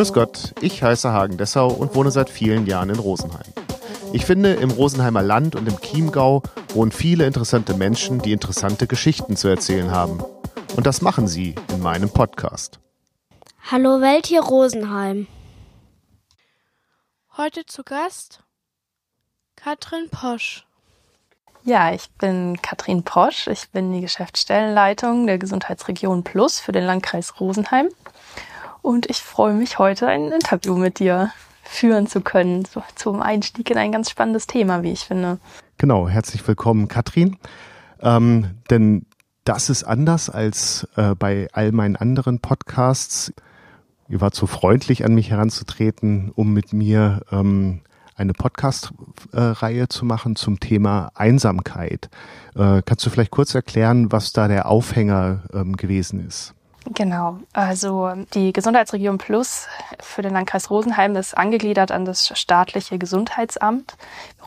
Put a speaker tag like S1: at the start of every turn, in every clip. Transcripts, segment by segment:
S1: Grüß Gott, ich heiße Hagen Dessau und wohne seit vielen Jahren in Rosenheim. Ich finde, im Rosenheimer Land und im Chiemgau wohnen viele interessante Menschen, die interessante Geschichten zu erzählen haben. Und das machen sie in meinem Podcast.
S2: Hallo Welt hier Rosenheim.
S3: Heute zu Gast Katrin Posch.
S4: Ja, ich bin Katrin Posch. Ich bin die Geschäftsstellenleitung der Gesundheitsregion Plus für den Landkreis Rosenheim. Und ich freue mich heute ein Interview mit dir führen zu können, so, zum Einstieg in ein ganz spannendes Thema, wie ich finde.
S1: Genau, herzlich willkommen, Katrin. Ähm, denn das ist anders als äh, bei all meinen anderen Podcasts. Ihr wart so freundlich, an mich heranzutreten, um mit mir ähm, eine Podcast-Reihe zu machen zum Thema Einsamkeit. Äh, kannst du vielleicht kurz erklären, was da der Aufhänger ähm, gewesen ist?
S4: Genau, also die Gesundheitsregion Plus für den Landkreis Rosenheim ist angegliedert an das staatliche Gesundheitsamt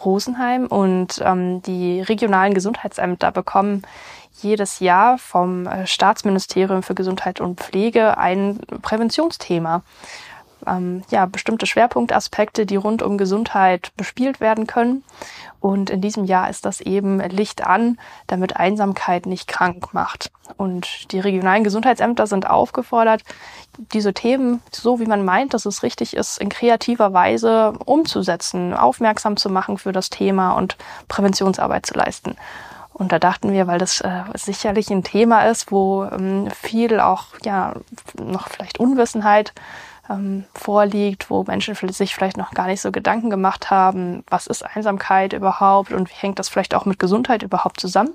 S4: Rosenheim und ähm, die regionalen Gesundheitsämter bekommen jedes Jahr vom äh, Staatsministerium für Gesundheit und Pflege ein Präventionsthema ähm, ja, bestimmte Schwerpunktaspekte, die rund um Gesundheit bespielt werden können. Und in diesem Jahr ist das eben Licht an, damit Einsamkeit nicht krank macht. Und die regionalen Gesundheitsämter sind aufgefordert, diese Themen, so wie man meint, dass es richtig ist, in kreativer Weise umzusetzen, aufmerksam zu machen für das Thema und Präventionsarbeit zu leisten. Und da dachten wir, weil das äh, sicherlich ein Thema ist, wo ähm, viel auch ja noch vielleicht Unwissenheit ähm, vorliegt, wo Menschen sich vielleicht noch gar nicht so Gedanken gemacht haben, was ist Einsamkeit überhaupt und wie hängt das vielleicht auch mit Gesundheit überhaupt zusammen.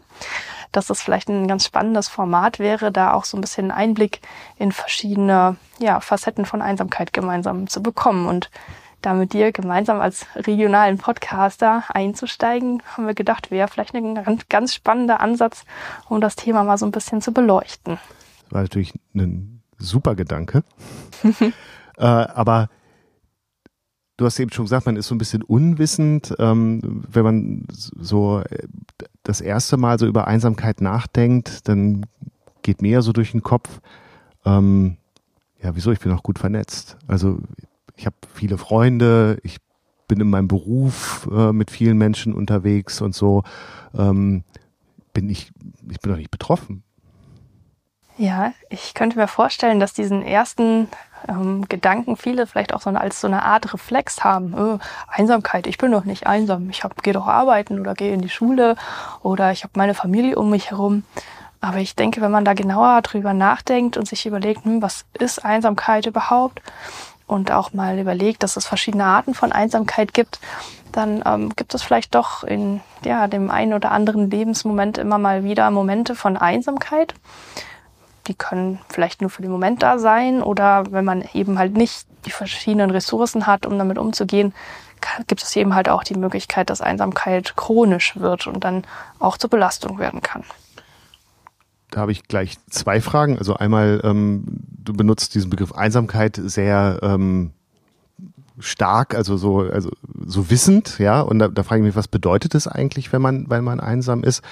S4: Dass das vielleicht ein ganz spannendes Format wäre, da auch so ein bisschen Einblick in verschiedene ja, Facetten von Einsamkeit gemeinsam zu bekommen. Und da mit dir gemeinsam als regionalen Podcaster einzusteigen, haben wir gedacht, wäre vielleicht ein ganz spannender Ansatz, um das Thema mal so ein bisschen zu beleuchten.
S1: Das war natürlich ein super Gedanke. Äh, aber du hast eben schon gesagt, man ist so ein bisschen unwissend, ähm, wenn man so äh, das erste Mal so über Einsamkeit nachdenkt, dann geht mir ja so durch den Kopf, ähm, ja, wieso, ich bin auch gut vernetzt. Also ich habe viele Freunde, ich bin in meinem Beruf äh, mit vielen Menschen unterwegs und so. Ähm, bin ich, ich bin doch nicht betroffen.
S4: Ja, ich könnte mir vorstellen, dass diesen ersten ähm, Gedanken viele vielleicht auch so eine, als so eine Art Reflex haben. Äh, Einsamkeit, ich bin doch nicht einsam. Ich gehe doch arbeiten oder gehe in die Schule oder ich habe meine Familie um mich herum. Aber ich denke, wenn man da genauer drüber nachdenkt und sich überlegt, hm, was ist Einsamkeit überhaupt? Und auch mal überlegt, dass es verschiedene Arten von Einsamkeit gibt, dann ähm, gibt es vielleicht doch in ja, dem einen oder anderen Lebensmoment immer mal wieder Momente von Einsamkeit die können vielleicht nur für den Moment da sein oder wenn man eben halt nicht die verschiedenen Ressourcen hat, um damit umzugehen, gibt es eben halt auch die Möglichkeit, dass Einsamkeit chronisch wird und dann auch zur Belastung werden kann.
S1: Da habe ich gleich zwei Fragen. Also einmal, ähm, du benutzt diesen Begriff Einsamkeit sehr ähm, stark, also so, also so wissend, ja. Und da, da frage ich mich, was bedeutet es eigentlich, wenn man, wenn man einsam ist?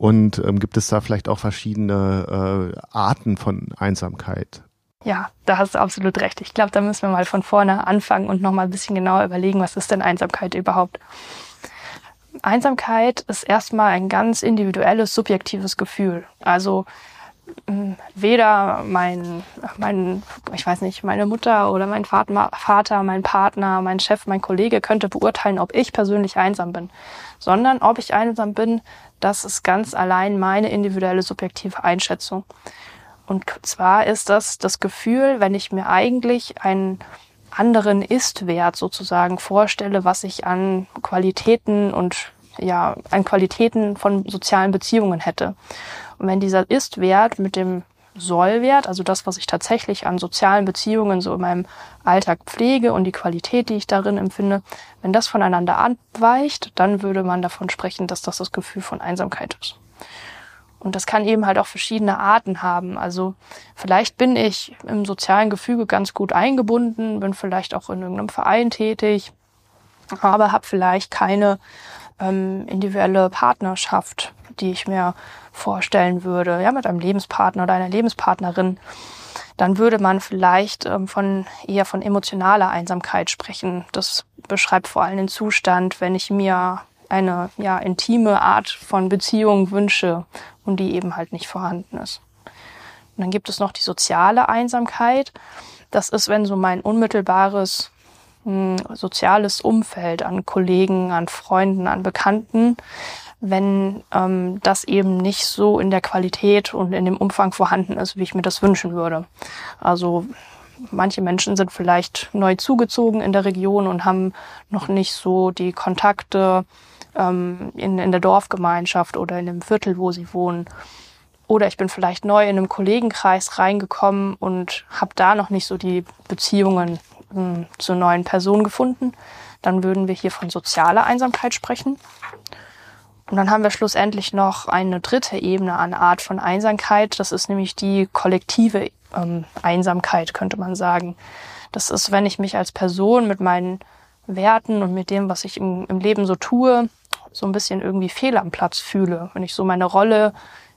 S1: Und ähm, gibt es da vielleicht auch verschiedene äh, Arten von Einsamkeit?
S4: Ja, da hast du absolut recht. Ich glaube, da müssen wir mal von vorne anfangen und nochmal ein bisschen genauer überlegen, was ist denn Einsamkeit überhaupt? Einsamkeit ist erstmal ein ganz individuelles, subjektives Gefühl. Also weder mein, mein, ich weiß nicht, meine Mutter oder mein Vater, mein Partner, mein Chef, mein Kollege könnte beurteilen, ob ich persönlich einsam bin, sondern ob ich einsam bin, das ist ganz allein meine individuelle subjektive Einschätzung. Und zwar ist das das Gefühl, wenn ich mir eigentlich einen anderen Ist-Wert sozusagen vorstelle, was ich an Qualitäten und ja, an Qualitäten von sozialen Beziehungen hätte. Und wenn dieser Ist-Wert mit dem Soll-Wert, also das, was ich tatsächlich an sozialen Beziehungen so in meinem Alltag pflege und die Qualität, die ich darin empfinde, wenn das voneinander abweicht, dann würde man davon sprechen, dass das das Gefühl von Einsamkeit ist. Und das kann eben halt auch verschiedene Arten haben. Also vielleicht bin ich im sozialen Gefüge ganz gut eingebunden, bin vielleicht auch in irgendeinem Verein tätig, aber habe vielleicht keine ähm, individuelle Partnerschaft, die ich mir vorstellen würde, ja, mit einem Lebenspartner oder einer Lebenspartnerin. dann würde man vielleicht ähm, von eher von emotionaler Einsamkeit sprechen. Das beschreibt vor allem den Zustand, wenn ich mir eine ja intime Art von Beziehung wünsche und die eben halt nicht vorhanden ist. Und dann gibt es noch die soziale Einsamkeit. Das ist, wenn so mein unmittelbares hm, soziales Umfeld an Kollegen, an Freunden, an Bekannten, wenn ähm, das eben nicht so in der Qualität und in dem Umfang vorhanden ist, wie ich mir das wünschen würde. Also manche Menschen sind vielleicht neu zugezogen in der Region und haben noch nicht so die Kontakte ähm, in, in der Dorfgemeinschaft oder in dem Viertel, wo sie wohnen. Oder ich bin vielleicht neu in einem Kollegenkreis reingekommen und habe da noch nicht so die Beziehungen äh, zu neuen Personen gefunden. Dann würden wir hier von sozialer Einsamkeit sprechen. Und dann haben wir schlussendlich noch eine dritte Ebene an Art von Einsamkeit. Das ist nämlich die kollektive ähm, Einsamkeit, könnte man sagen. Das ist, wenn ich mich als Person mit meinen Werten und mit dem, was ich im, im Leben so tue, so ein bisschen irgendwie fehl am Platz fühle. Wenn ich so meine Rolle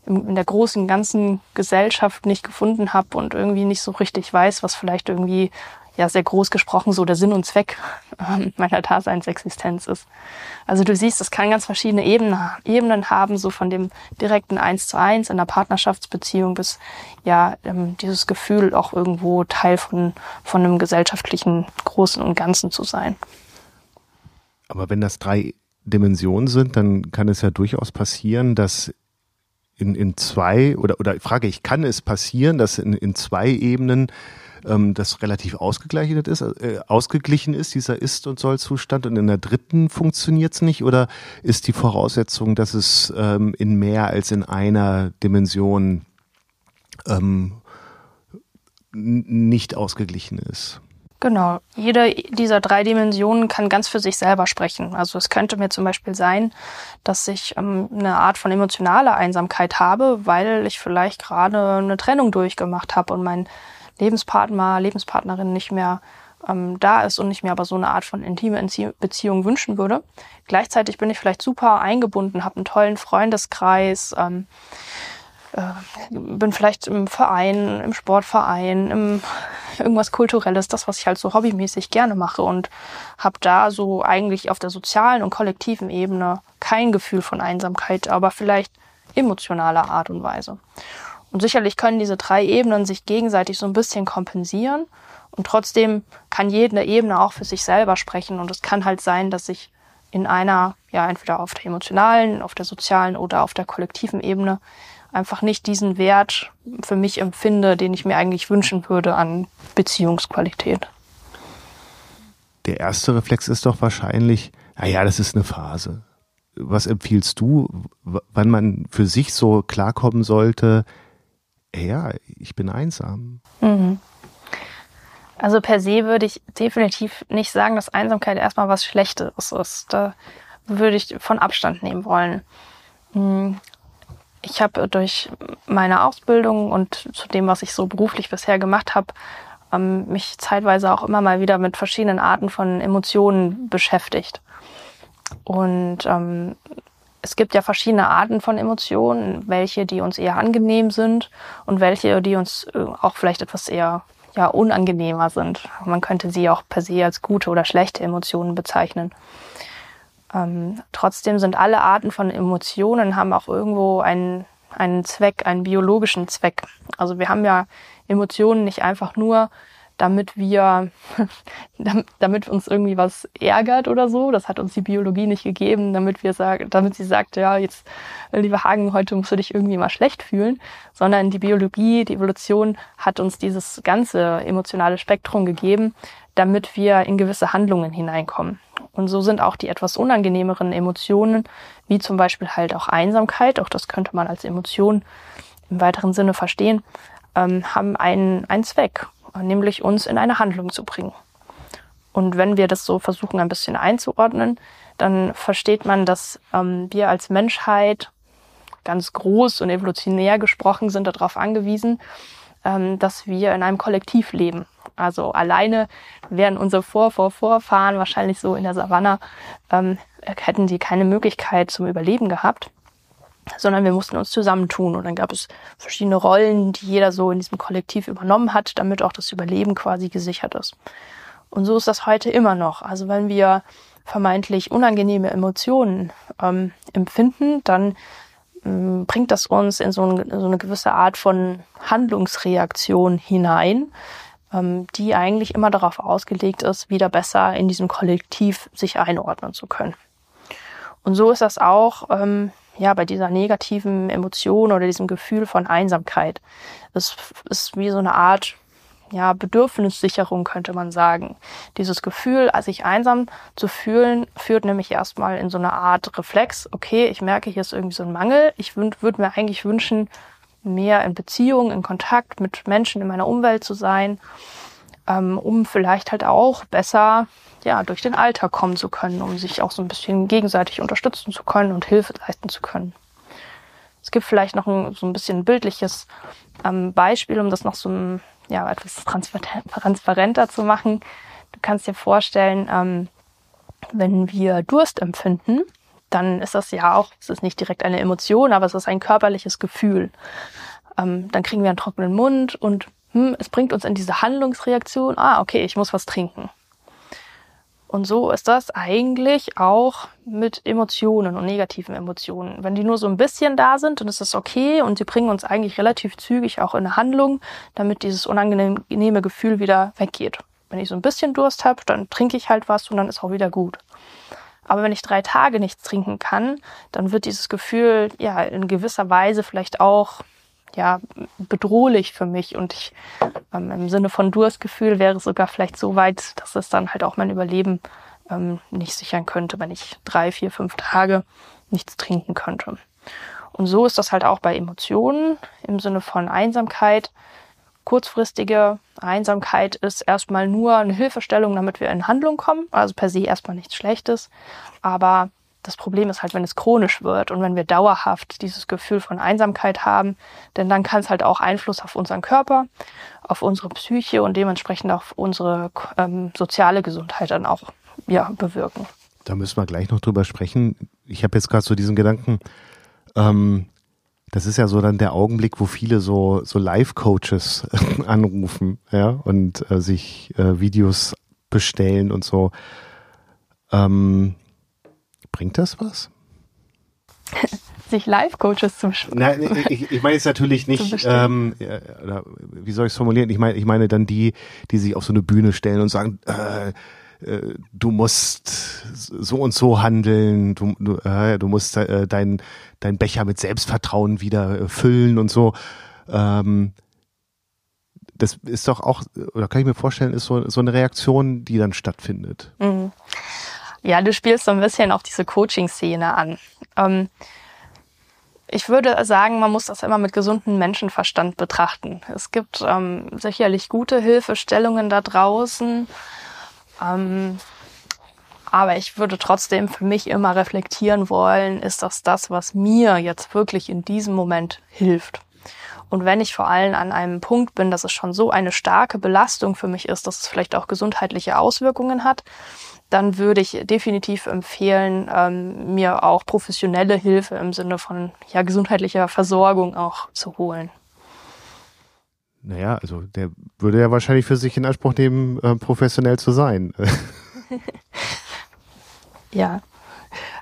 S4: in, in der großen ganzen Gesellschaft nicht gefunden habe und irgendwie nicht so richtig weiß, was vielleicht irgendwie ja sehr groß gesprochen so der Sinn und Zweck äh, meiner Daseinsexistenz ist. Also du siehst, es kann ganz verschiedene Ebenen, Ebenen haben, so von dem direkten Eins zu eins in der Partnerschaftsbeziehung bis ja ähm, dieses Gefühl auch irgendwo Teil von von einem gesellschaftlichen Großen und Ganzen zu sein.
S1: Aber wenn das drei Dimensionen sind, dann kann es ja durchaus passieren, dass in, in zwei oder oder frage ich, kann es passieren, dass in, in zwei Ebenen ähm, das relativ ausgeglichen ist, äh, ausgeglichen ist, dieser Ist- und Soll-Zustand und in der dritten funktioniert es nicht oder ist die Voraussetzung, dass es ähm, in mehr als in einer Dimension ähm, nicht ausgeglichen ist?
S4: Genau. Jede dieser drei Dimensionen kann ganz für sich selber sprechen. Also es könnte mir zum Beispiel sein, dass ich ähm, eine Art von emotionaler Einsamkeit habe, weil ich vielleicht gerade eine Trennung durchgemacht habe und mein Lebenspartner, Lebenspartnerin nicht mehr ähm, da ist und ich mir aber so eine Art von intime Beziehung wünschen würde. Gleichzeitig bin ich vielleicht super eingebunden, habe einen tollen Freundeskreis, ähm, äh, bin vielleicht im Verein, im Sportverein, im irgendwas Kulturelles, das, was ich halt so hobbymäßig gerne mache und habe da so eigentlich auf der sozialen und kollektiven Ebene kein Gefühl von Einsamkeit, aber vielleicht emotionaler Art und Weise. Und sicherlich können diese drei Ebenen sich gegenseitig so ein bisschen kompensieren. Und trotzdem kann jede Ebene auch für sich selber sprechen. Und es kann halt sein, dass ich in einer, ja, entweder auf der emotionalen, auf der sozialen oder auf der kollektiven Ebene einfach nicht diesen Wert für mich empfinde, den ich mir eigentlich wünschen würde an Beziehungsqualität.
S1: Der erste Reflex ist doch wahrscheinlich, naja, das ist eine Phase. Was empfiehlst du, wann man für sich so klarkommen sollte, ja, ich bin einsam. Mhm.
S4: Also per se würde ich definitiv nicht sagen, dass Einsamkeit erstmal was Schlechtes ist. Da würde ich von Abstand nehmen wollen. Hm. Ich habe durch meine Ausbildung und zu dem, was ich so beruflich bisher gemacht habe, ähm, mich zeitweise auch immer mal wieder mit verschiedenen Arten von Emotionen beschäftigt. Und ähm, es gibt ja verschiedene Arten von Emotionen, welche, die uns eher angenehm sind und welche, die uns äh, auch vielleicht etwas eher ja, unangenehmer sind. Man könnte sie auch per se als gute oder schlechte Emotionen bezeichnen. Ähm, trotzdem sind alle Arten von Emotionen haben auch irgendwo einen, einen Zweck, einen biologischen Zweck. Also wir haben ja Emotionen nicht einfach nur, damit wir, damit uns irgendwie was ärgert oder so. Das hat uns die Biologie nicht gegeben, damit wir sagen, damit sie sagt, ja, jetzt, lieber Hagen, heute musst du dich irgendwie mal schlecht fühlen, sondern die Biologie, die Evolution hat uns dieses ganze emotionale Spektrum gegeben, damit wir in gewisse Handlungen hineinkommen. Und so sind auch die etwas unangenehmeren Emotionen, wie zum Beispiel halt auch Einsamkeit, auch das könnte man als Emotion im weiteren Sinne verstehen, ähm, haben einen, einen Zweck nämlich uns in eine Handlung zu bringen. Und wenn wir das so versuchen, ein bisschen einzuordnen, dann versteht man, dass ähm, wir als Menschheit ganz groß und evolutionär gesprochen sind darauf angewiesen, ähm, dass wir in einem Kollektiv leben. Also alleine wären unsere Vor Vor Vorfahren wahrscheinlich so in der Savanne, ähm, hätten die keine Möglichkeit zum Überleben gehabt. Sondern wir mussten uns zusammentun. Und dann gab es verschiedene Rollen, die jeder so in diesem Kollektiv übernommen hat, damit auch das Überleben quasi gesichert ist. Und so ist das heute immer noch. Also wenn wir vermeintlich unangenehme Emotionen ähm, empfinden, dann ähm, bringt das uns in so, ein, so, eine gewisse Art von Handlungsreaktion hinein, ähm, die eigentlich immer darauf ausgelegt ist, wieder besser in diesem Kollektiv sich einordnen zu können. Und so ist das auch ähm, ja, bei dieser negativen Emotion oder diesem Gefühl von Einsamkeit. Es ist wie so eine Art ja, Bedürfnissicherung könnte man sagen. Dieses Gefühl, sich einsam zu fühlen, führt nämlich erstmal in so eine Art Reflex. Okay, ich merke, hier ist irgendwie so ein Mangel. Ich würde mir eigentlich wünschen, mehr in Beziehung, in Kontakt mit Menschen in meiner Umwelt zu sein, ähm, um vielleicht halt auch besser ja, durch den Alltag kommen zu können, um sich auch so ein bisschen gegenseitig unterstützen zu können und Hilfe leisten zu können. Es gibt vielleicht noch ein, so ein bisschen bildliches ähm, Beispiel, um das noch so ein, ja, etwas transparenter zu machen. Du kannst dir vorstellen, ähm, wenn wir Durst empfinden, dann ist das ja auch, es ist nicht direkt eine Emotion, aber es ist ein körperliches Gefühl. Ähm, dann kriegen wir einen trockenen Mund und hm, es bringt uns in diese Handlungsreaktion, ah, okay, ich muss was trinken. Und so ist das eigentlich auch mit Emotionen und negativen Emotionen. Wenn die nur so ein bisschen da sind, dann ist das okay und sie bringen uns eigentlich relativ zügig auch in eine Handlung, damit dieses unangenehme Gefühl wieder weggeht. Wenn ich so ein bisschen Durst habe, dann trinke ich halt was und dann ist auch wieder gut. Aber wenn ich drei Tage nichts trinken kann, dann wird dieses Gefühl ja in gewisser Weise vielleicht auch ja, bedrohlich für mich und ich ähm, im Sinne von Durstgefühl wäre es sogar vielleicht so weit, dass es dann halt auch mein Überleben ähm, nicht sichern könnte, wenn ich drei, vier, fünf Tage nichts trinken könnte. Und so ist das halt auch bei Emotionen im Sinne von Einsamkeit. Kurzfristige Einsamkeit ist erstmal nur eine Hilfestellung, damit wir in Handlung kommen. Also per se erstmal nichts Schlechtes. Aber das Problem ist halt, wenn es chronisch wird und wenn wir dauerhaft dieses Gefühl von Einsamkeit haben, denn dann kann es halt auch Einfluss auf unseren Körper, auf unsere Psyche und dementsprechend auf unsere ähm, soziale Gesundheit dann auch ja, bewirken.
S1: Da müssen wir gleich noch drüber sprechen. Ich habe jetzt gerade so diesen Gedanken, ähm, das ist ja so dann der Augenblick, wo viele so, so Live-Coaches anrufen ja, und äh, sich äh, Videos bestellen und so. Ähm, Bringt das was?
S4: Sich Live-Coaches zum
S1: Sprechen. Nein, ich, ich meine jetzt natürlich nicht, ähm, oder wie soll ich es formulieren? Ich meine, ich meine dann die, die sich auf so eine Bühne stellen und sagen, äh, äh, du musst so und so handeln, du, du, äh, du musst äh, dein, dein Becher mit Selbstvertrauen wieder äh, füllen und so. Ähm, das ist doch auch, oder kann ich mir vorstellen, ist so, so eine Reaktion, die dann stattfindet. Mhm.
S4: Ja, du spielst so ein bisschen auf diese Coaching-Szene an. Ähm, ich würde sagen, man muss das immer mit gesundem Menschenverstand betrachten. Es gibt ähm, sicherlich gute Hilfestellungen da draußen. Ähm, aber ich würde trotzdem für mich immer reflektieren wollen, ist das das, was mir jetzt wirklich in diesem Moment hilft? Und wenn ich vor allem an einem Punkt bin, dass es schon so eine starke Belastung für mich ist, dass es vielleicht auch gesundheitliche Auswirkungen hat, dann würde ich definitiv empfehlen, ähm, mir auch professionelle Hilfe im Sinne von ja, gesundheitlicher Versorgung auch zu holen.
S1: Naja, also der würde ja wahrscheinlich für sich in Anspruch nehmen, äh, professionell zu sein.
S4: ja,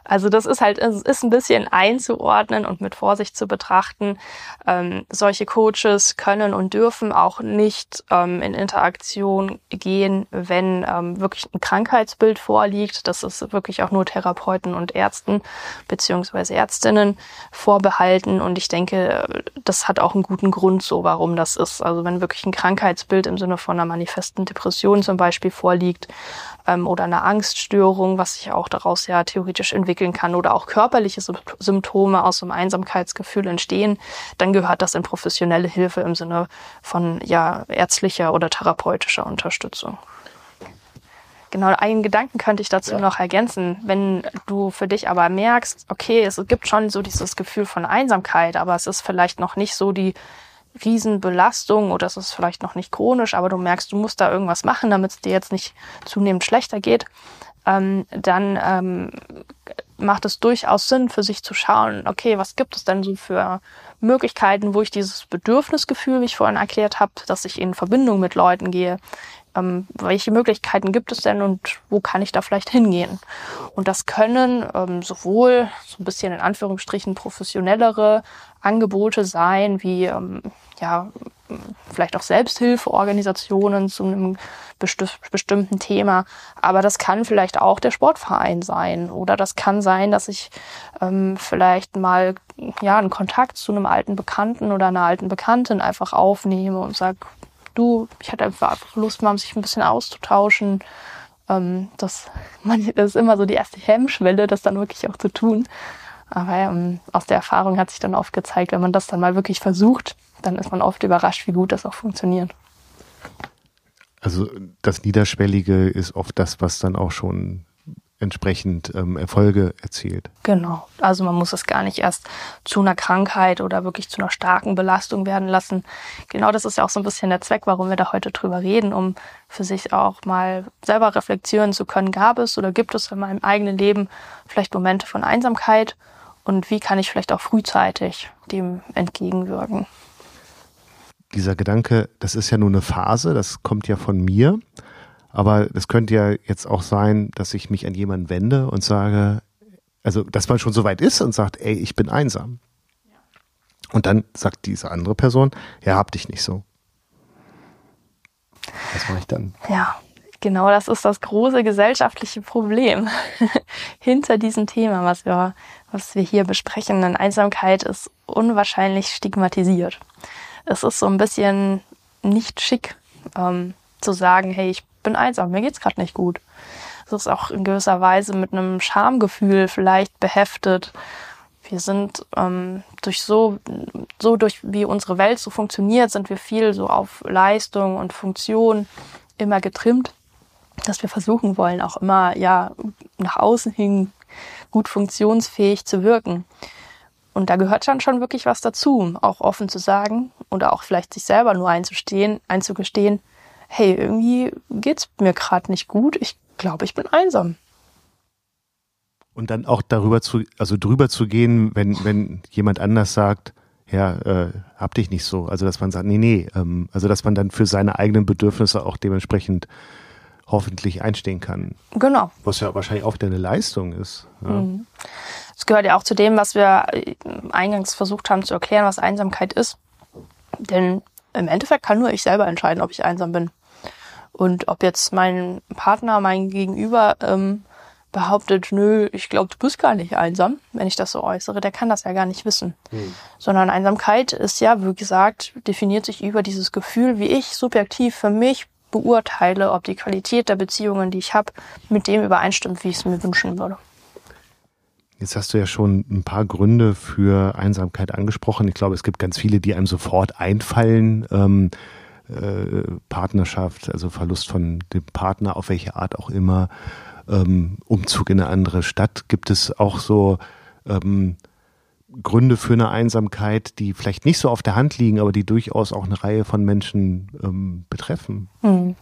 S4: also das ist halt, es ist ein bisschen einzuordnen und mit Vorsicht zu betrachten. Ähm, solche Coaches können und dürfen auch nicht ähm, in Interaktion gehen, wenn ähm, wirklich ein Krankheitsbild vorliegt. Das ist wirklich auch nur Therapeuten und Ärzten beziehungsweise Ärztinnen vorbehalten. Und ich denke, das hat auch einen guten Grund so, warum das ist. Also wenn wirklich ein Krankheitsbild im Sinne von einer manifesten Depression zum Beispiel vorliegt, ähm, oder eine Angststörung, was sich auch daraus ja theoretisch entwickeln kann oder auch körperliche Symptome aus einem Einsamkeitsgefühl entstehen, dann gehört das in professionelle Hilfe im Sinne von ja ärztlicher oder therapeutischer Unterstützung. Genau, einen Gedanken könnte ich dazu ja. noch ergänzen. Wenn du für dich aber merkst, okay, es gibt schon so dieses Gefühl von Einsamkeit, aber es ist vielleicht noch nicht so die Riesenbelastung oder es ist vielleicht noch nicht chronisch, aber du merkst, du musst da irgendwas machen, damit es dir jetzt nicht zunehmend schlechter geht, ähm, dann ähm, macht es durchaus Sinn, für sich zu schauen, okay, was gibt es denn so für Möglichkeiten, wo ich dieses Bedürfnisgefühl, wie ich vorhin erklärt habe, dass ich in Verbindung mit Leuten gehe, ähm, welche Möglichkeiten gibt es denn und wo kann ich da vielleicht hingehen? Und das können ähm, sowohl so ein bisschen in Anführungsstrichen professionellere Angebote sein, wie ähm, ja vielleicht auch Selbsthilfeorganisationen zu einem besti bestimmten Thema. Aber das kann vielleicht auch der Sportverein sein. Oder das kann sein, dass ich ähm, vielleicht mal ja einen Kontakt zu einem alten Bekannten oder einer alten Bekanntin einfach aufnehme und sage, du, ich hatte einfach Lust, mal sich ein bisschen auszutauschen. Ähm, das, man, das ist immer so die erste Hemmschwelle, das dann wirklich auch zu tun. Aber ähm, aus der Erfahrung hat sich dann oft gezeigt, wenn man das dann mal wirklich versucht, dann ist man oft überrascht, wie gut das auch funktioniert.
S1: Also das Niederschwellige ist oft das, was dann auch schon entsprechend ähm, Erfolge erzielt.
S4: Genau. Also man muss es gar nicht erst zu einer Krankheit oder wirklich zu einer starken Belastung werden lassen. Genau das ist ja auch so ein bisschen der Zweck, warum wir da heute drüber reden, um für sich auch mal selber reflektieren zu können, gab es oder gibt es in meinem eigenen Leben vielleicht Momente von Einsamkeit und wie kann ich vielleicht auch frühzeitig dem entgegenwirken.
S1: Dieser Gedanke, das ist ja nur eine Phase, das kommt ja von mir. Aber es könnte ja jetzt auch sein, dass ich mich an jemanden wende und sage, also dass man schon so weit ist und sagt, ey, ich bin einsam. Und dann sagt diese andere Person, ja, hab dich nicht so. Was mache ich dann?
S4: Ja, genau das ist das große gesellschaftliche Problem hinter diesem Thema, was wir, was wir hier besprechen. Denn Einsamkeit ist unwahrscheinlich stigmatisiert. Es ist so ein bisschen nicht schick ähm, zu sagen, hey, ich bin einsam, mir geht's gerade nicht gut. Es ist auch in gewisser Weise mit einem Schamgefühl vielleicht beheftet. Wir sind ähm, durch so, so durch wie unsere Welt so funktioniert, sind wir viel so auf Leistung und Funktion immer getrimmt, dass wir versuchen wollen, auch immer ja nach außen hin gut funktionsfähig zu wirken. Und da gehört dann schon wirklich was dazu, auch offen zu sagen oder auch vielleicht sich selber nur einzugestehen, hey, irgendwie geht's mir gerade nicht gut, ich glaube, ich bin einsam.
S1: Und dann auch darüber zu, also drüber zu gehen, wenn, wenn jemand anders sagt, ja, äh, hab dich nicht so. Also dass man sagt, nee, nee, ähm, also dass man dann für seine eigenen Bedürfnisse auch dementsprechend hoffentlich einstehen kann.
S4: Genau.
S1: Was ja wahrscheinlich auch wieder eine Leistung ist. Ja.
S4: Mhm. Das gehört ja auch zu dem, was wir äh, eingangs versucht haben zu erklären, was Einsamkeit ist. Denn im Endeffekt kann nur ich selber entscheiden, ob ich einsam bin. Und ob jetzt mein Partner, mein Gegenüber ähm, behauptet, nö, ich glaube, du bist gar nicht einsam, wenn ich das so äußere, der kann das ja gar nicht wissen. Hm. Sondern Einsamkeit ist ja, wie gesagt, definiert sich über dieses Gefühl, wie ich subjektiv für mich beurteile, ob die Qualität der Beziehungen, die ich habe, mit dem übereinstimmt, wie ich es mir wünschen würde.
S1: Jetzt hast du ja schon ein paar Gründe für Einsamkeit angesprochen. Ich glaube, es gibt ganz viele, die einem sofort einfallen. Ähm, äh, Partnerschaft, also Verlust von dem Partner, auf welche Art auch immer, ähm, Umzug in eine andere Stadt. Gibt es auch so ähm, Gründe für eine Einsamkeit, die vielleicht nicht so auf der Hand liegen, aber die durchaus auch eine Reihe von Menschen ähm, betreffen?
S4: Hm.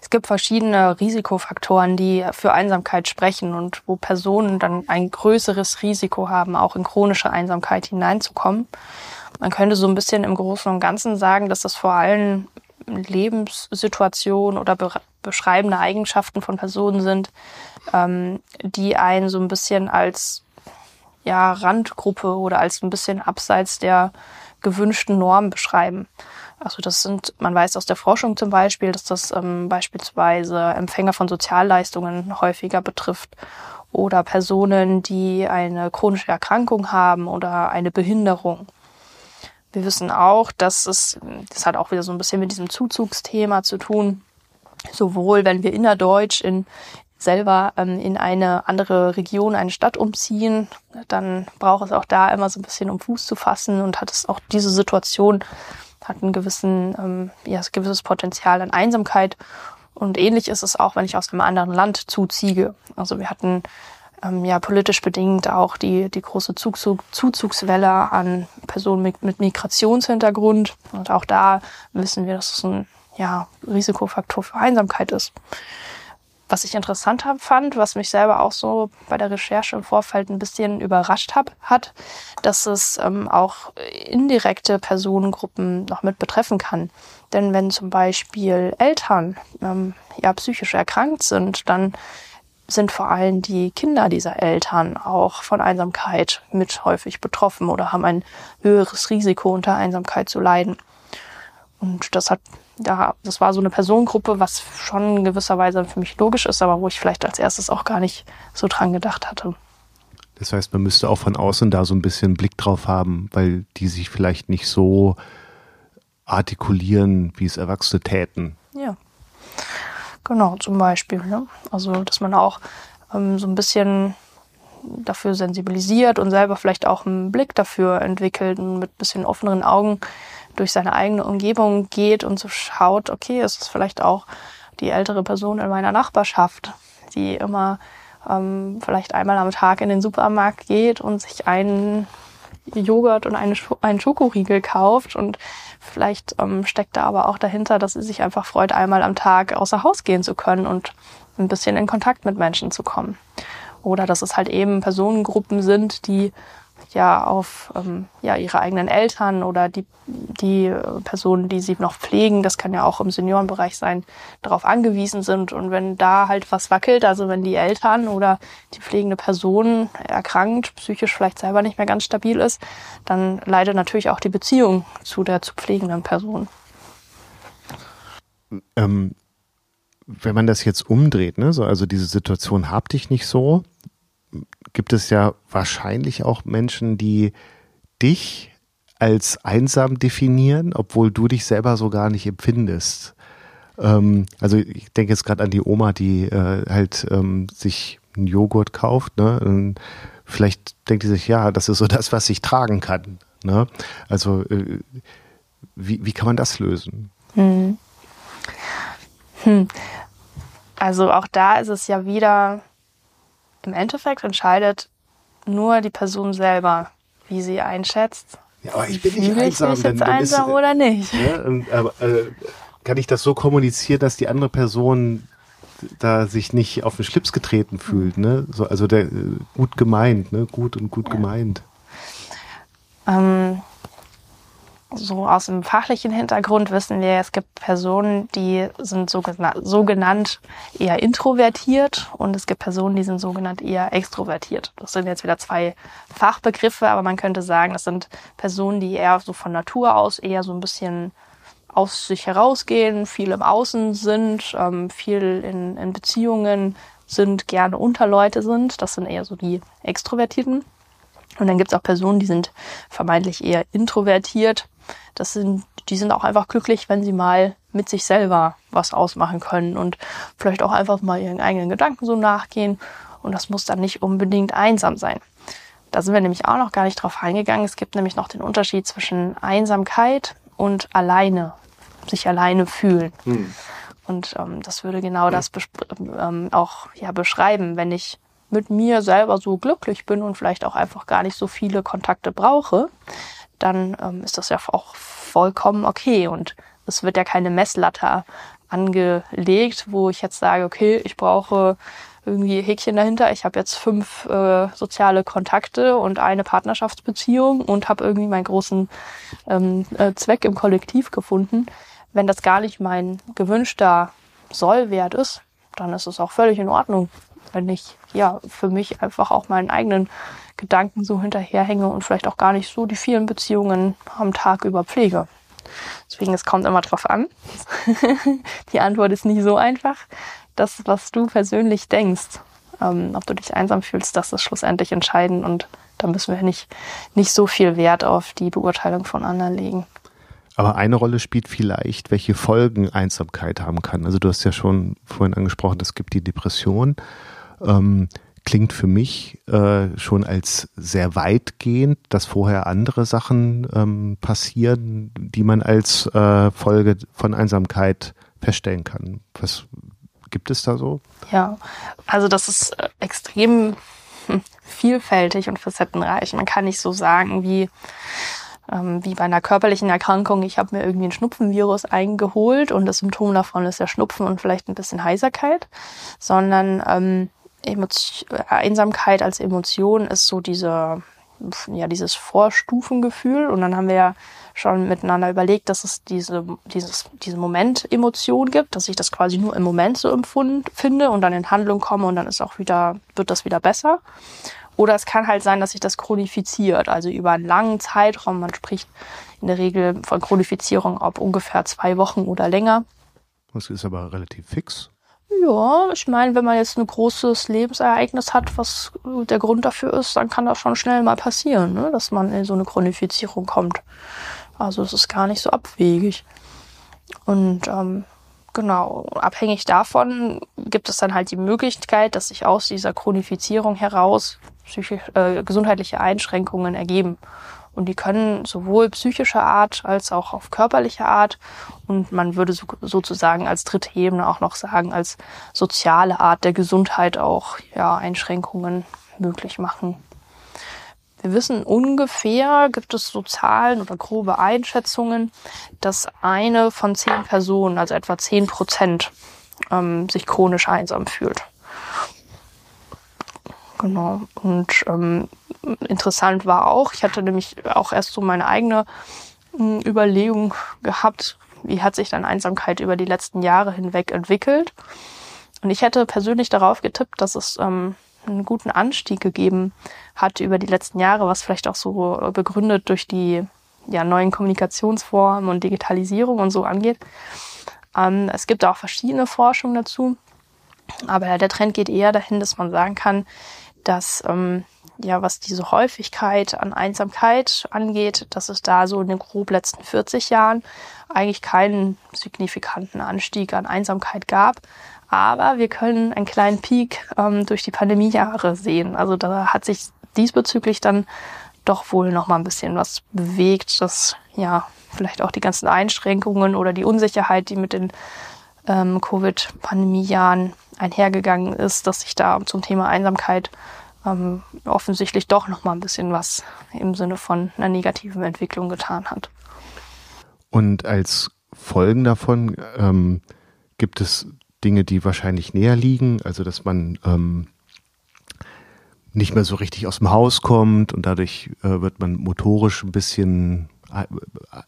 S4: Es gibt verschiedene Risikofaktoren, die für Einsamkeit sprechen und wo Personen dann ein größeres Risiko haben, auch in chronische Einsamkeit hineinzukommen. Man könnte so ein bisschen im Großen und Ganzen sagen, dass das vor allem Lebenssituationen oder be beschreibende Eigenschaften von Personen sind, ähm, die einen so ein bisschen als ja, Randgruppe oder als ein bisschen abseits der gewünschten Norm beschreiben. Also das sind, man weiß aus der Forschung zum Beispiel, dass das ähm, beispielsweise Empfänger von Sozialleistungen häufiger betrifft oder Personen, die eine chronische Erkrankung haben oder eine Behinderung. Wir wissen auch, dass es, das hat auch wieder so ein bisschen mit diesem Zuzugsthema zu tun, sowohl wenn wir innerdeutsch in selber ähm, in eine andere Region, eine Stadt umziehen, dann braucht es auch da immer so ein bisschen um Fuß zu fassen und hat es auch diese Situation hat einen gewissen, ähm, ja, ein gewisses Potenzial an Einsamkeit. Und ähnlich ist es auch, wenn ich aus einem anderen Land zuziehe. Also wir hatten ähm, ja politisch bedingt auch die, die große Zuzug, Zuzugswelle an Personen mit, mit Migrationshintergrund. Und auch da wissen wir, dass es ein ja, Risikofaktor für Einsamkeit ist. was ich interessant fand, was mich selber auch so bei der Recherche im Vorfeld ein bisschen überrascht hab, hat, dass es ähm, auch indirekte Personengruppen noch mit betreffen kann. Denn wenn zum Beispiel Eltern ähm, ja psychisch erkrankt sind, dann sind vor allem die Kinder dieser Eltern auch von Einsamkeit mit häufig betroffen oder haben ein höheres Risiko unter Einsamkeit zu leiden. Und das hat, ja, das war so eine Personengruppe, was schon in gewisser Weise für mich logisch ist, aber wo ich vielleicht als erstes auch gar nicht so dran gedacht hatte.
S1: Das heißt, man müsste auch von außen da so ein bisschen Blick drauf haben, weil die sich vielleicht nicht so artikulieren, wie es Erwachsene täten.
S4: Ja. Genau, zum Beispiel. Ne? Also, dass man auch ähm, so ein bisschen dafür sensibilisiert und selber vielleicht auch einen Blick dafür entwickelt und mit bisschen offeneren Augen durch seine eigene Umgebung geht und so schaut, okay, es ist vielleicht auch die ältere Person in meiner Nachbarschaft, die immer ähm, vielleicht einmal am Tag in den Supermarkt geht und sich einen Joghurt und eine, einen Schokoriegel kauft und vielleicht ähm, steckt da aber auch dahinter, dass sie sich einfach freut, einmal am Tag außer Haus gehen zu können und ein bisschen in Kontakt mit Menschen zu kommen. Oder dass es halt eben Personengruppen sind, die ja auf ähm, ja, ihre eigenen Eltern oder die, die Personen, die sie noch pflegen, das kann ja auch im Seniorenbereich sein, darauf angewiesen sind. Und wenn da halt was wackelt, also wenn die Eltern oder die pflegende Person erkrankt, psychisch vielleicht selber nicht mehr ganz stabil ist, dann leidet natürlich auch die Beziehung zu der zu pflegenden Person.
S1: Ähm, wenn man das jetzt umdreht, ne, so, also diese Situation habt ich nicht so, gibt es ja wahrscheinlich auch Menschen, die dich als einsam definieren, obwohl du dich selber so gar nicht empfindest. Ähm, also ich denke jetzt gerade an die Oma, die äh, halt ähm, sich einen Joghurt kauft. Ne? Und vielleicht denkt die sich, ja, das ist so das, was ich tragen kann. Ne? Also äh, wie, wie kann man das lösen?
S4: Hm. Hm. Also auch da ist es ja wieder im Endeffekt entscheidet nur die Person selber, wie sie einschätzt.
S1: Ja, aber ich bin nicht einsam.
S4: Ich jetzt dann, einsam ist, oder nicht?
S1: Ne, aber, äh, kann ich das so kommunizieren, dass die andere Person da sich nicht auf den Schlips getreten fühlt, ne? So, also der äh, gut gemeint, ne? Gut und gut ja. gemeint.
S4: Ähm, so aus dem fachlichen Hintergrund wissen wir, es gibt Personen, die sind sogenannt eher introvertiert und es gibt Personen, die sind sogenannt eher extrovertiert. Das sind jetzt wieder zwei Fachbegriffe, aber man könnte sagen, das sind Personen, die eher so von Natur aus eher so ein bisschen aus sich herausgehen, viel im Außen sind, ähm, viel in, in Beziehungen sind, gerne unter Leute sind. Das sind eher so die Extrovertierten. Und dann gibt es auch Personen, die sind vermeintlich eher introvertiert das sind, die sind auch einfach glücklich, wenn sie mal mit sich selber was ausmachen können und vielleicht auch einfach mal ihren eigenen Gedanken so nachgehen. Und das muss dann nicht unbedingt einsam sein. Da sind wir nämlich auch noch gar nicht drauf eingegangen. Es gibt nämlich noch den Unterschied zwischen Einsamkeit und alleine, sich alleine fühlen. Hm. Und ähm, das würde genau das ähm, auch ja, beschreiben, wenn ich mit mir selber so glücklich bin und vielleicht auch einfach gar nicht so viele Kontakte brauche, dann ähm, ist das ja auch vollkommen okay. Und es wird ja keine Messlatte angelegt, wo ich jetzt sage, okay, ich brauche irgendwie Häkchen dahinter. Ich habe jetzt fünf äh, soziale Kontakte und eine Partnerschaftsbeziehung und habe irgendwie meinen großen ähm, äh, Zweck im Kollektiv gefunden. Wenn das gar nicht mein gewünschter Sollwert ist, dann ist es auch völlig in Ordnung, wenn ich ja für mich einfach auch meinen eigenen Gedanken so hinterherhänge und vielleicht auch gar nicht so die vielen Beziehungen am Tag über pflege. Deswegen, es kommt immer drauf an. die Antwort ist nicht so einfach. Das, was du persönlich denkst, ähm, ob du dich einsam fühlst, das ist schlussendlich entscheidend und da müssen wir nicht, nicht so viel Wert auf die Beurteilung von anderen legen.
S1: Aber eine Rolle spielt vielleicht, welche Folgen Einsamkeit haben kann. Also du hast ja schon vorhin angesprochen, es gibt die Depression. Ähm, klingt für mich äh, schon als sehr weitgehend, dass vorher andere Sachen ähm, passieren, die man als äh, Folge von Einsamkeit feststellen kann. Was gibt es da so?
S4: Ja, also das ist äh, extrem hm, vielfältig und facettenreich. Man kann nicht so sagen, wie ähm, wie bei einer körperlichen Erkrankung, ich habe mir irgendwie ein Schnupfenvirus eingeholt und das Symptom davon ist ja Schnupfen und vielleicht ein bisschen Heiserkeit, sondern ähm, Einsamkeit als Emotion ist so diese, ja, dieses Vorstufengefühl. Und dann haben wir ja schon miteinander überlegt, dass es diese, dieses, diese Moment-Emotion gibt, dass ich das quasi nur im Moment so empfunden finde und dann in Handlung komme und dann ist auch wieder, wird das wieder besser. Oder es kann halt sein, dass sich das chronifiziert, also über einen langen Zeitraum. Man spricht in der Regel von Chronifizierung ob ungefähr zwei Wochen oder länger.
S1: Das ist aber relativ fix.
S4: Ja, ich meine, wenn man jetzt ein großes Lebensereignis hat, was der Grund dafür ist, dann kann das schon schnell mal passieren, ne? dass man in so eine Chronifizierung kommt. Also es ist gar nicht so abwegig. Und ähm, genau, abhängig davon gibt es dann halt die Möglichkeit, dass sich aus dieser Chronifizierung heraus psychisch, äh, gesundheitliche Einschränkungen ergeben. Und die können sowohl psychischer Art als auch auf körperlicher Art und man würde so, sozusagen als dritte Ebene auch noch sagen, als soziale Art der Gesundheit auch ja, Einschränkungen möglich machen. Wir wissen ungefähr, gibt es so Zahlen oder grobe Einschätzungen, dass eine von zehn Personen, also etwa zehn Prozent, ähm, sich chronisch einsam fühlt. Genau. Und ähm, interessant war auch, ich hatte nämlich auch erst so meine eigene äh, Überlegung gehabt, wie hat sich dann Einsamkeit über die letzten Jahre hinweg entwickelt. Und ich hätte persönlich darauf getippt, dass es ähm, einen guten Anstieg gegeben hat über die letzten Jahre, was vielleicht auch so begründet durch die ja, neuen Kommunikationsformen und Digitalisierung und so angeht. Ähm, es gibt auch verschiedene Forschungen dazu, aber der Trend geht eher dahin, dass man sagen kann, dass ähm, ja, was diese Häufigkeit an Einsamkeit angeht, dass es da so in den grob letzten 40 Jahren eigentlich keinen signifikanten Anstieg an Einsamkeit gab. Aber wir können einen kleinen Peak ähm, durch die Pandemiejahre sehen. Also da hat sich diesbezüglich dann doch wohl noch mal ein bisschen was bewegt, dass ja vielleicht auch die ganzen Einschränkungen oder die Unsicherheit, die mit den ähm, Covid-Pandemiejahren einhergegangen ist, dass sich da zum Thema Einsamkeit ähm, offensichtlich doch noch mal ein bisschen was im Sinne von einer negativen Entwicklung getan hat.
S1: Und als Folgen davon ähm, gibt es Dinge, die wahrscheinlich näher liegen, also dass man ähm, nicht mehr so richtig aus dem Haus kommt und dadurch äh, wird man motorisch ein bisschen äh,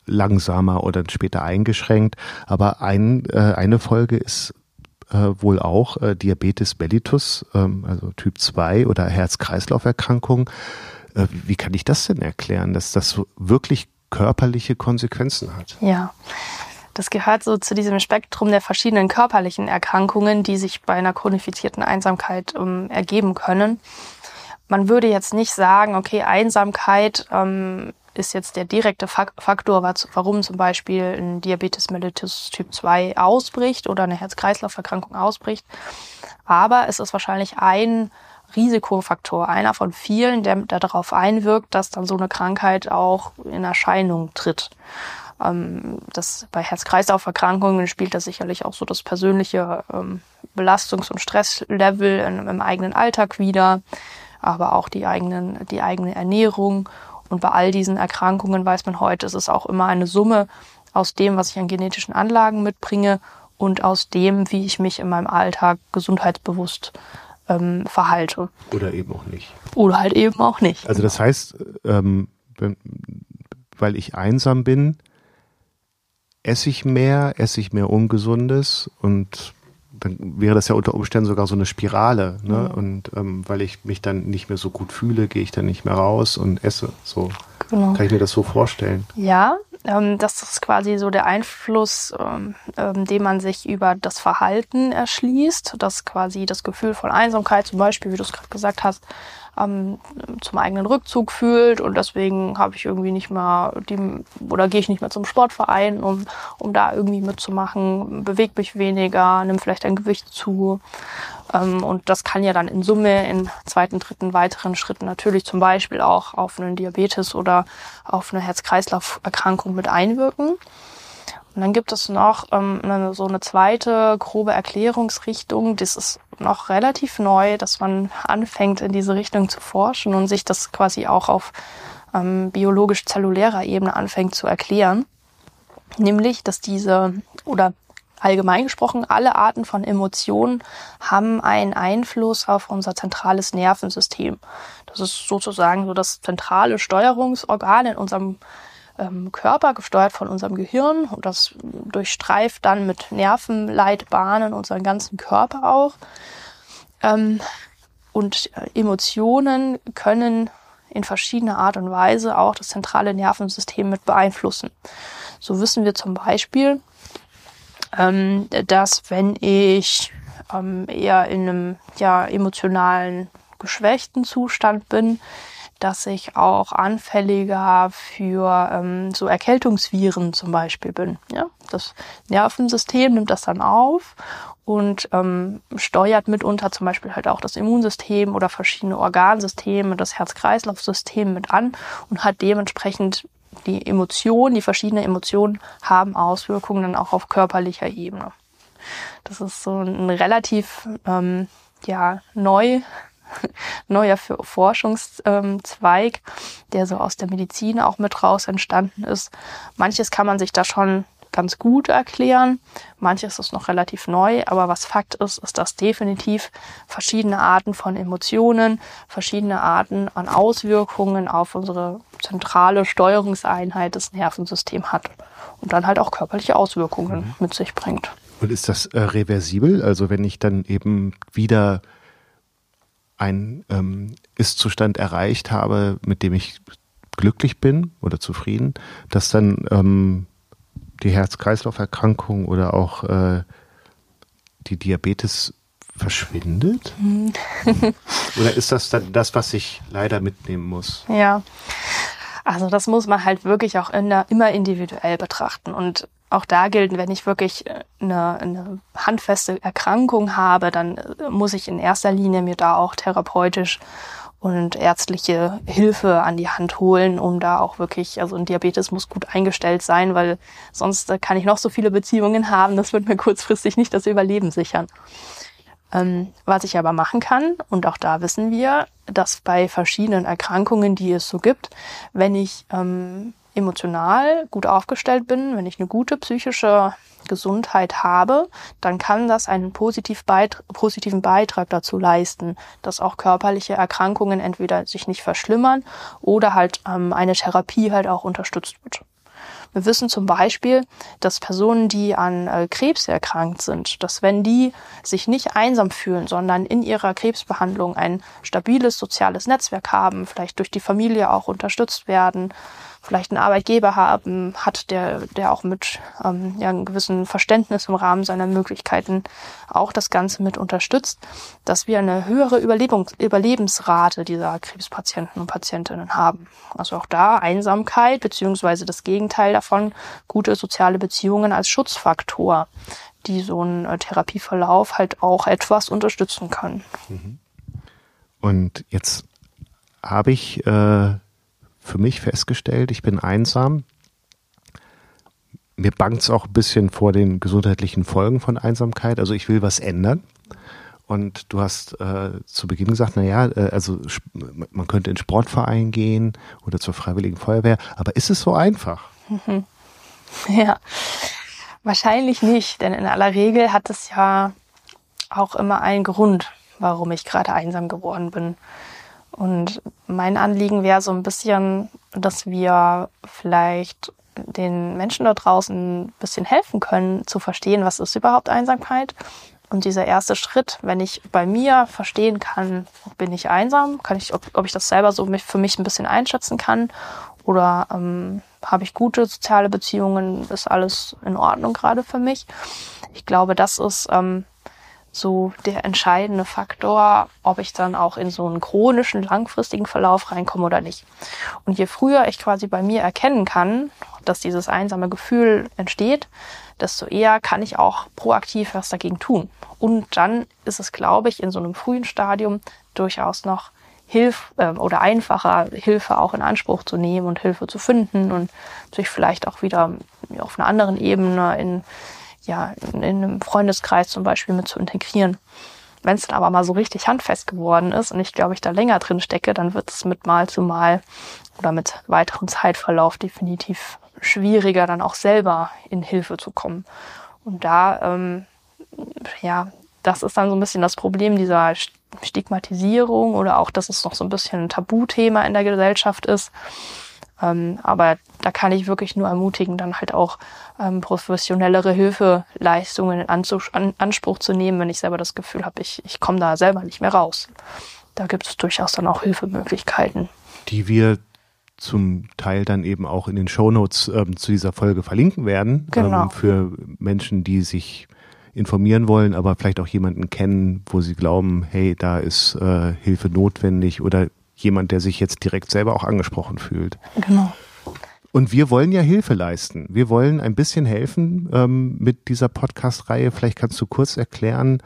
S1: langsamer oder später eingeschränkt. Aber ein, äh, eine Folge ist wohl auch äh, Diabetes mellitus, ähm, also Typ 2 oder Herz-Kreislauf-Erkrankung. Äh, wie kann ich das denn erklären, dass das wirklich körperliche Konsequenzen hat?
S4: Ja. Das gehört so zu diesem Spektrum der verschiedenen körperlichen Erkrankungen, die sich bei einer chronifizierten Einsamkeit ähm, ergeben können. Man würde jetzt nicht sagen, okay, Einsamkeit ähm, ist jetzt der direkte Faktor, warum zum Beispiel ein Diabetes mellitus Typ 2 ausbricht oder eine Herz-Kreislauf-Erkrankung ausbricht. Aber es ist wahrscheinlich ein Risikofaktor, einer von vielen, der, darauf einwirkt, dass dann so eine Krankheit auch in Erscheinung tritt. Ähm, das, bei Herz-Kreislauf-Erkrankungen spielt das sicherlich auch so das persönliche ähm, Belastungs- und Stresslevel in, im eigenen Alltag wieder, aber auch die, eigenen, die eigene Ernährung und bei all diesen Erkrankungen weiß man heute, es ist auch immer eine Summe aus dem, was ich an genetischen Anlagen mitbringe und aus dem, wie ich mich in meinem Alltag gesundheitsbewusst ähm, verhalte.
S1: Oder eben auch nicht.
S4: Oder halt eben auch nicht.
S1: Also das heißt, ähm, wenn, weil ich einsam bin, esse ich mehr, esse ich mehr Ungesundes und dann wäre das ja unter Umständen sogar so eine Spirale. Ne? Mhm. Und ähm, weil ich mich dann nicht mehr so gut fühle, gehe ich dann nicht mehr raus und esse. So genau. kann ich mir das so vorstellen.
S4: Ja, ähm, das ist quasi so der Einfluss, ähm, ähm, den man sich über das Verhalten erschließt, dass quasi das Gefühl von Einsamkeit, zum Beispiel, wie du es gerade gesagt hast, ähm, zum eigenen Rückzug fühlt und deswegen habe ich irgendwie nicht mehr die oder gehe ich nicht mehr zum Sportverein, um, um da irgendwie mitzumachen, bewege mich weniger, nimm vielleicht ein Gewicht zu. Ähm, und das kann ja dann in Summe in zweiten, dritten, weiteren Schritten natürlich zum Beispiel auch auf einen Diabetes oder auf eine Herz-Kreislauf-Erkrankung mit einwirken. Und dann gibt es noch ähm, eine, so eine zweite grobe Erklärungsrichtung. Das ist noch relativ neu, dass man anfängt, in diese Richtung zu forschen und sich das quasi auch auf ähm, biologisch-zellulärer Ebene anfängt zu erklären. Nämlich, dass diese oder allgemein gesprochen, alle Arten von Emotionen haben einen Einfluss auf unser zentrales Nervensystem. Das ist sozusagen so das zentrale Steuerungsorgan in unserem ähm, Körper, gesteuert von unserem Gehirn und das durchstreift dann mit Nervenleitbahnen unseren ganzen Körper auch. Ähm, und äh, Emotionen können in verschiedener Art und Weise auch das zentrale Nervensystem mit beeinflussen. So wissen wir zum Beispiel, ähm, dass wenn ich ähm, eher in einem ja, emotionalen, geschwächten Zustand bin, dass ich auch anfälliger für ähm, so Erkältungsviren zum Beispiel bin. Ja? Das Nervensystem nimmt das dann auf und ähm, steuert mitunter zum Beispiel halt auch das Immunsystem oder verschiedene Organsysteme, das Herz-Kreislauf-System mit an und hat dementsprechend die Emotionen, die verschiedenen Emotionen haben Auswirkungen dann auch auf körperlicher Ebene. Das ist so ein relativ ähm, ja, neu, neuer Forschungszweig, der so aus der Medizin auch mit raus entstanden ist. Manches kann man sich da schon ganz gut erklären. Manches ist noch relativ neu, aber was Fakt ist, ist, dass definitiv verschiedene Arten von Emotionen, verschiedene Arten an Auswirkungen auf unsere zentrale Steuerungseinheit des Nervensystems hat und dann halt auch körperliche Auswirkungen mhm. mit sich bringt.
S1: Und ist das äh, reversibel? Also wenn ich dann eben wieder ein ähm, Ist-Zustand erreicht habe, mit dem ich glücklich bin oder zufrieden, dass dann ähm, die Herz-Kreislauf-Erkrankung oder auch äh, die Diabetes verschwindet? oder ist das dann das, was ich leider mitnehmen muss?
S4: Ja. Also das muss man halt wirklich auch in der, immer individuell betrachten. Und auch da gilt, wenn ich wirklich eine, eine handfeste Erkrankung habe, dann muss ich in erster Linie mir da auch therapeutisch und ärztliche Hilfe an die Hand holen, um da auch wirklich, also ein Diabetes muss gut eingestellt sein, weil sonst äh, kann ich noch so viele Beziehungen haben, das wird mir kurzfristig nicht das Überleben sichern. Ähm, was ich aber machen kann, und auch da wissen wir, dass bei verschiedenen Erkrankungen, die es so gibt, wenn ich ähm, emotional gut aufgestellt bin, wenn ich eine gute psychische Gesundheit habe, dann kann das einen positiv beit positiven Beitrag dazu leisten, dass auch körperliche Erkrankungen entweder sich nicht verschlimmern oder halt ähm, eine Therapie halt auch unterstützt wird. Wir wissen zum Beispiel, dass Personen, die an äh, Krebs erkrankt sind, dass wenn die sich nicht einsam fühlen, sondern in ihrer Krebsbehandlung ein stabiles soziales Netzwerk haben, vielleicht durch die Familie auch unterstützt werden, vielleicht einen Arbeitgeber haben, hat, der, der auch mit ähm, ja, einem gewissen Verständnis im Rahmen seiner Möglichkeiten auch das Ganze mit unterstützt, dass wir eine höhere Überlebung, Überlebensrate dieser Krebspatienten und Patientinnen haben. Also auch da Einsamkeit beziehungsweise das Gegenteil davon, gute soziale Beziehungen als Schutzfaktor, die so einen äh, Therapieverlauf halt auch etwas unterstützen können. Mhm.
S1: Und jetzt habe ich äh, für mich festgestellt, ich bin einsam. Mir bangt es auch ein bisschen vor den gesundheitlichen Folgen von Einsamkeit. Also ich will was ändern. Und du hast äh, zu Beginn gesagt, naja, äh, also man könnte in Sportverein gehen oder zur Freiwilligen Feuerwehr. Aber ist es so einfach?
S4: Mhm. Ja, wahrscheinlich nicht. Denn in aller Regel hat es ja auch immer einen Grund, warum ich gerade einsam geworden bin. Und mein Anliegen wäre so ein bisschen, dass wir vielleicht den Menschen da draußen ein bisschen helfen können, zu verstehen, was ist überhaupt Einsamkeit. Und dieser erste Schritt, wenn ich bei mir verstehen kann, bin ich einsam, kann ich, ob, ob ich das selber so für mich ein bisschen einschätzen kann oder ähm, habe ich gute soziale Beziehungen, ist alles in Ordnung gerade für mich. Ich glaube, das ist ähm, so der entscheidende Faktor, ob ich dann auch in so einen chronischen, langfristigen Verlauf reinkomme oder nicht. Und je früher ich quasi bei mir erkennen kann, dass dieses einsame Gefühl entsteht, desto eher kann ich auch proaktiv was dagegen tun. Und dann ist es, glaube ich, in so einem frühen Stadium durchaus noch Hilf äh, oder einfacher, Hilfe auch in Anspruch zu nehmen und Hilfe zu finden und sich vielleicht auch wieder auf einer anderen Ebene in ja, in, in einem Freundeskreis zum Beispiel mit zu integrieren. Wenn es dann aber mal so richtig handfest geworden ist und ich glaube, ich da länger drin stecke, dann wird es mit Mal zu Mal oder mit weiterem Zeitverlauf definitiv schwieriger, dann auch selber in Hilfe zu kommen. Und da, ähm, ja, das ist dann so ein bisschen das Problem dieser Stigmatisierung oder auch, dass es noch so ein bisschen ein Tabuthema in der Gesellschaft ist. Ähm, aber da kann ich wirklich nur ermutigen, dann halt auch ähm, professionellere Hilfeleistungen in Anzug, an, Anspruch zu nehmen, wenn ich selber das Gefühl habe, ich, ich komme da selber nicht mehr raus. Da gibt es durchaus dann auch Hilfemöglichkeiten.
S1: Die wir zum Teil dann eben auch in den Shownotes ähm, zu dieser Folge verlinken werden.
S4: Genau.
S1: Ähm, für Menschen, die sich informieren wollen, aber vielleicht auch jemanden kennen, wo sie glauben, hey, da ist äh, Hilfe notwendig oder jemand, der sich jetzt direkt selber auch angesprochen fühlt.
S4: Genau.
S1: Und wir wollen ja Hilfe leisten. Wir wollen ein bisschen helfen ähm, mit dieser Podcast-Reihe. Vielleicht kannst du kurz erklären,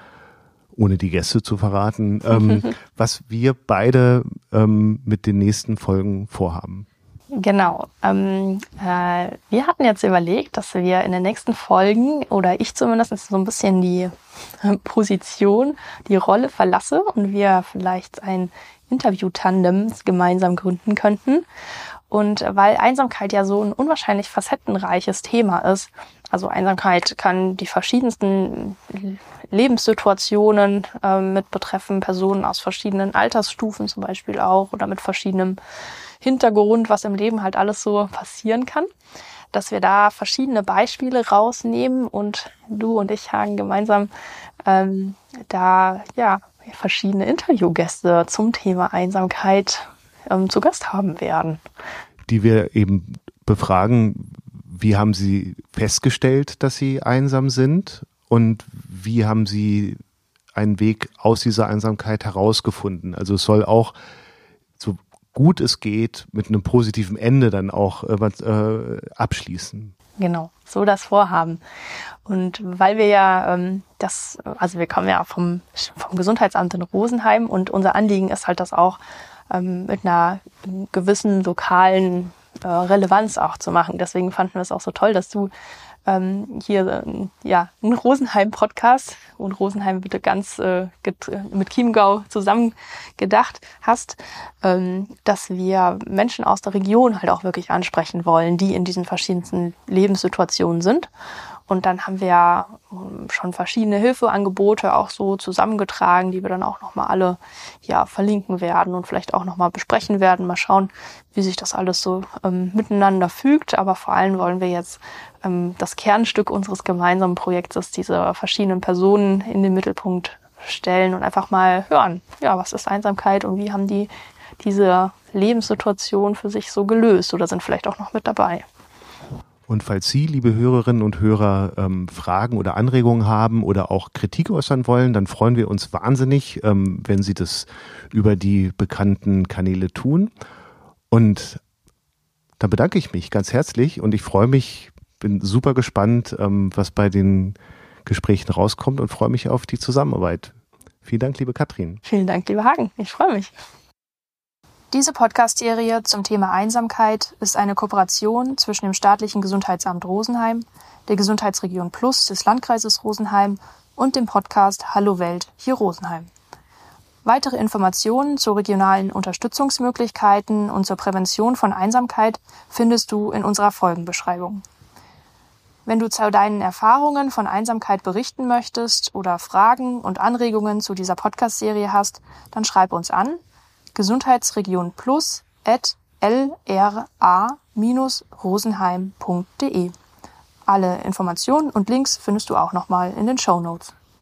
S1: ohne die Gäste zu verraten, ähm, was wir beide ähm, mit den nächsten Folgen vorhaben.
S4: Genau. Ähm, äh, wir hatten jetzt überlegt, dass wir in den nächsten Folgen, oder ich zumindest, so ein bisschen die Position, die Rolle verlasse und wir vielleicht ein Interview-Tandem gemeinsam gründen könnten. Und weil Einsamkeit ja so ein unwahrscheinlich facettenreiches Thema ist, also Einsamkeit kann die verschiedensten Lebenssituationen äh, mit betreffen, Personen aus verschiedenen Altersstufen zum Beispiel auch oder mit verschiedenem Hintergrund, was im Leben halt alles so passieren kann, dass wir da verschiedene Beispiele rausnehmen und du und ich, Hagen, gemeinsam ähm, da ja verschiedene Interviewgäste zum Thema Einsamkeit ähm, zu Gast haben werden.
S1: Die wir eben befragen, wie haben Sie festgestellt, dass Sie einsam sind und wie haben Sie einen Weg aus dieser Einsamkeit herausgefunden? Also es soll auch so gut es geht mit einem positiven Ende dann auch äh, äh abschließen.
S4: Genau, so das Vorhaben. Und weil wir ja ähm, das, also wir kommen ja vom, vom Gesundheitsamt in Rosenheim und unser Anliegen ist halt das auch ähm, mit einer gewissen lokalen äh, Relevanz auch zu machen. Deswegen fanden wir es auch so toll, dass du ähm, hier äh, ja ein Rosenheim-Podcast und Rosenheim bitte ganz äh, mit Chiemgau zusammen gedacht hast, ähm, dass wir Menschen aus der Region halt auch wirklich ansprechen wollen, die in diesen verschiedensten Lebenssituationen sind und dann haben wir ähm, schon verschiedene Hilfeangebote auch so zusammengetragen, die wir dann auch nochmal alle ja, verlinken werden und vielleicht auch nochmal besprechen werden. Mal schauen, wie sich das alles so ähm, miteinander fügt. Aber vor allem wollen wir jetzt ähm, das Kernstück unseres gemeinsamen Projektes, diese verschiedenen Personen in den Mittelpunkt stellen und einfach mal hören, ja, was ist Einsamkeit und wie haben die diese Lebenssituation für sich so gelöst oder sind vielleicht auch noch mit dabei.
S1: Und falls Sie, liebe Hörerinnen und Hörer, ähm, Fragen oder Anregungen haben oder auch Kritik äußern wollen, dann freuen wir uns wahnsinnig, ähm, wenn Sie das über die bekannten Kanäle tun. Und dann bedanke ich mich ganz herzlich und ich freue mich, bin super gespannt, ähm, was bei den Gesprächen rauskommt und freue mich auf die Zusammenarbeit. Vielen Dank, liebe Katrin.
S4: Vielen Dank, lieber Hagen. Ich freue mich. Diese Podcast-Serie zum Thema Einsamkeit ist eine Kooperation zwischen dem staatlichen Gesundheitsamt Rosenheim, der Gesundheitsregion Plus des Landkreises Rosenheim und dem Podcast Hallo Welt hier Rosenheim. Weitere Informationen zu regionalen Unterstützungsmöglichkeiten und zur Prävention von Einsamkeit findest du in unserer Folgenbeschreibung. Wenn du zu deinen Erfahrungen von Einsamkeit berichten möchtest oder Fragen und Anregungen zu dieser Podcast-Serie hast, dann schreib uns an Gesundheitsregion Plus at lra-rosenheim.de. Alle Informationen und Links findest du auch nochmal in den Show Notes.